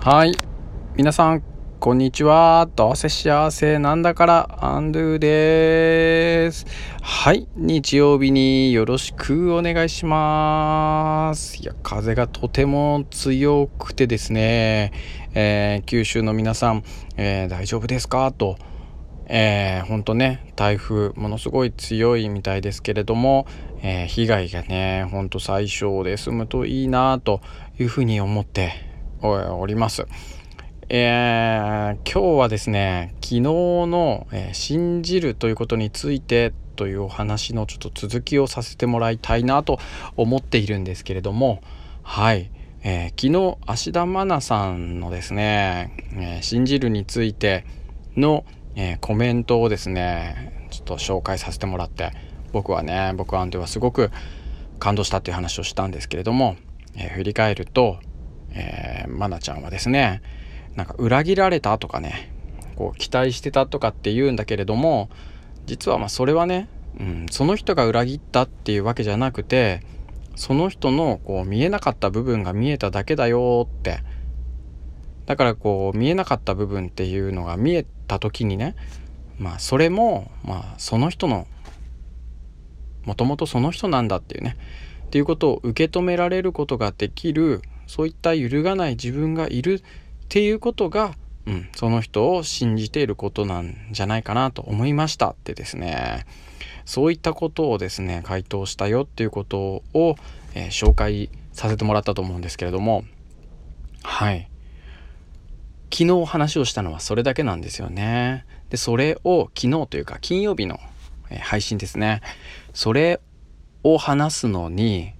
はい。皆さん、こんにちは。どうせ幸せなんだから、アンドゥです。はい。日曜日によろしくお願いします。いや、風がとても強くてですね、えー九州の皆さん、えー大丈夫ですか？と。えー、ほんとね台風ものすごい強いみたいですけれども、えー被害がねほんと最小で済むといいなというふうに思っておおります。えー今日はですね昨日の、えー信じるということについてというお話のちょっと続きをさせてもらいたいなと思っているんですけれどもはい、えー昨日芦田愛菜さんのですね、え信じるについての、えコメントをですねちょっと紹介させてもらって僕はね僕はアンテはすごく感動したっていう話をしたんですけれども、え振り返ると、えー、愛菜ちゃんはですねなんか裏切られたとかねこう期待してたとかって言うんだけれども実はまそれはね、うん、その人が裏切ったっていうわけじゃなくてその人のこう見えなかった部分が見えただけだよってだからこう見えなかった部分っていうのが見えた時にねまあそれもまあその人のもともとその人なんだっていうねっていうことを受け止められることができるそういった揺るがない自分がいるっていうことが、うん、その人を信じていることなんじゃないかなと思いましたってですね。そういったことをですね回答したよっていうことを、えー紹介させてもらったと思うんですけれども。はい。昨日話をしたのはそれだけなんですよね。でそれを昨日というか金曜日の配信ですね。それを話すのに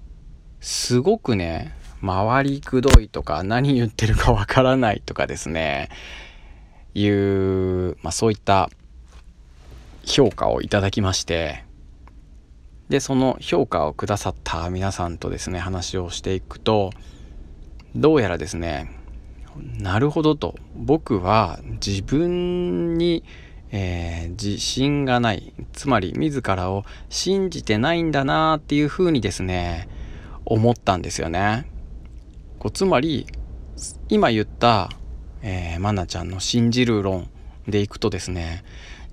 すごくね回りくどいとか何言ってるかわからないとかですね。いう、まあ、そういった評価をいただきまして。でその評価をくださった皆さんとですね話をしていくとどうやらですねなるほどと。僕は自分に、えー自信がない。つまり自らを信じてないんだなっていうふうにですね思ったんですよね。こうつまり今言った、えー、マナちゃんの信じる論でいくとですね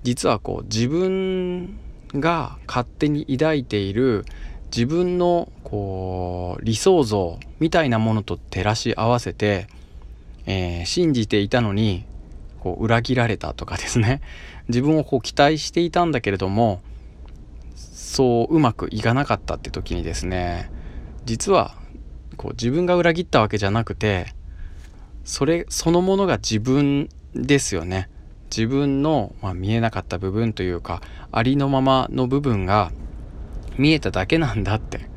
実はこう自分が勝手に抱いている自分のこう理想像みたいなものと照らし合わせて、えー信じていたのにこう裏切られたとかですね。自分をこう期待していたんだけれどもそううまくいかなかったって時にですね実はこう自分が裏切ったわけじゃなくてそれそのものが自分ですよね。自分の、まあ、見えなかった部分というかありのままの部分が見えただけなんだって。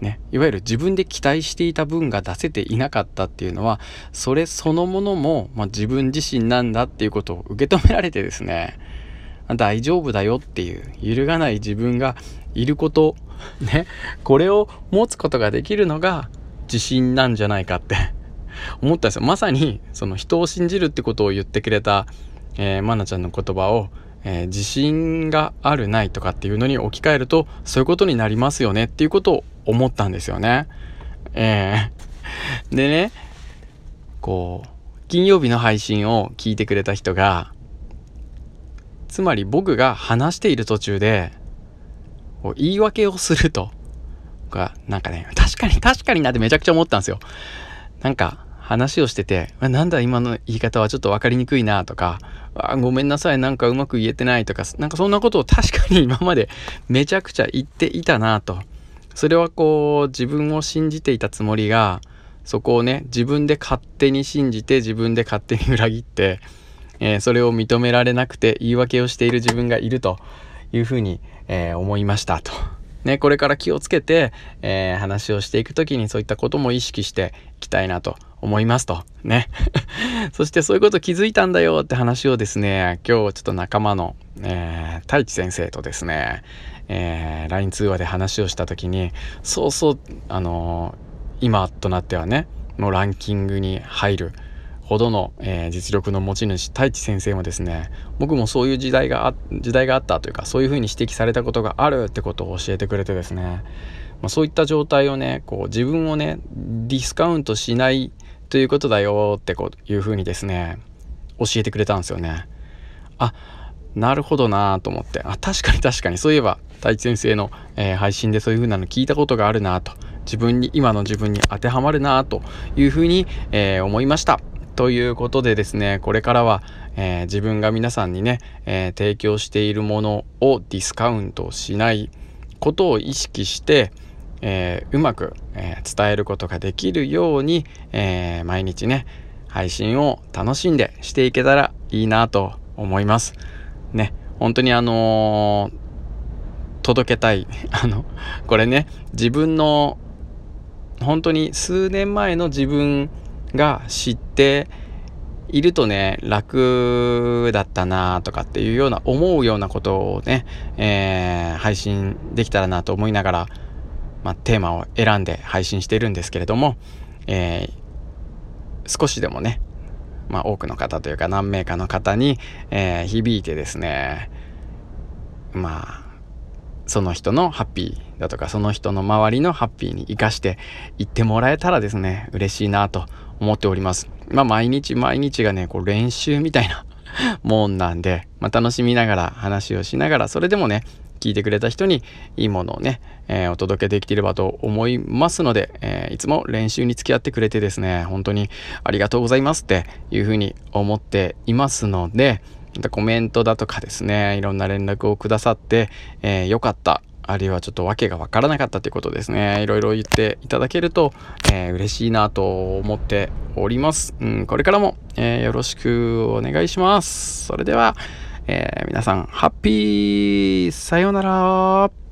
ね。いわゆる自分で期待していた分が出せていなかったっていうのはそれそのものも、まあ、自分自身なんだっていうことを受け止められてですね大丈夫だよっていう揺るがない自分がいることね。これを持つことができるのが自信なんじゃないかって。思ったんですよ。まさにその人を信じるってことを言ってくれた、えー、マナちゃんの言葉を、えー自信があるないとかっていうのに置き換えるとそういうことになりますよねっていうことを思ったんですよね。えー でねこう金曜日の配信を聞いてくれた人がつまり僕が話している途中で言い訳をすると。がなんかね 確かに確かになってめちゃくちゃ思ったんですよ。なんか話をしててなんだ今の言い方はちょっと分かりにくいなとかあごめんなさいなんかうまく言えてないとかなんかそんなことを 確かに今まで めちゃくちゃ言っていたなとそれはこう自分を信じていたつもりがそこをね自分で勝手に信じて自分で勝手に裏切って、えーそれを認められなくて言い訳をしている自分がいるというふうに、えー思いましたと。ね、これから気をつけて、えー話をしていく時にそういったことも意識していきたいなと思いますと。ね。そしてそういうこと気づいたんだよって話をですね、今日ちょっと仲間の、えー太一先生とですね、えー LINE 通話で話をした時に、そうそう、あのー今となってはね、のランキングに入るほどの、えー実力の持ち主太一先生もですね僕もそういう時代があ時代があったというかそういうふうに指摘されたことがあるってことを教えてくれてですね、まあ、そういった状態をねこう自分をねディスカウントしないということだよってこういうふうにですね教えてくれたんですよね。あなるほどなと思ってあ確かに確かに。そういえば太一先生の、えー、配信でそういう風なの聞いたことがあるなと自分に今の自分に当てはまるなというふうに、えー、思いました。ということでですねこれからは、えー、自分が皆さんにね、え提供しているものをディスカウントしないことを意識して、えうまく、え伝えることができるように、え毎日ね配信を楽しんでしていけたらいいなと思います。ね、本当にあの、届けたい。あの、これね、自分の、本当に数年前の自分が知っているとね、楽だったなとかっていうような、思うようなことをね、えー、配信できたらなと思いながら、まあ、テーマを選んで配信してるんですけれども、えー、少しでもね、まあ、多くの方というか何名かの方に、えー、響いてですねまあその人のハッピーだとかその人の周りのハッピーに生かしていってもらえたらですね嬉しいなと思っております。まあ毎日毎日がねこう練習みたいな もんなんで、まあ、楽しみながら話をしながらそれでもね聞いてくれた人にいいものをね、えー、お届けできていればと思いますので、えー、いつも練習に付き合ってくれてですね、本当にありがとうございますっていうふうに思っていますので、コメントだとかですね、いろんな連絡をくださって、えー、よかった、あるいはちょっと訳がわからなかったということですね。いろいろ言っていただけると、えー、嬉しいなと思っております。うん、これからも、えー、よろしくお願いします。それでは、えー、皆さん、ハッピーさようなら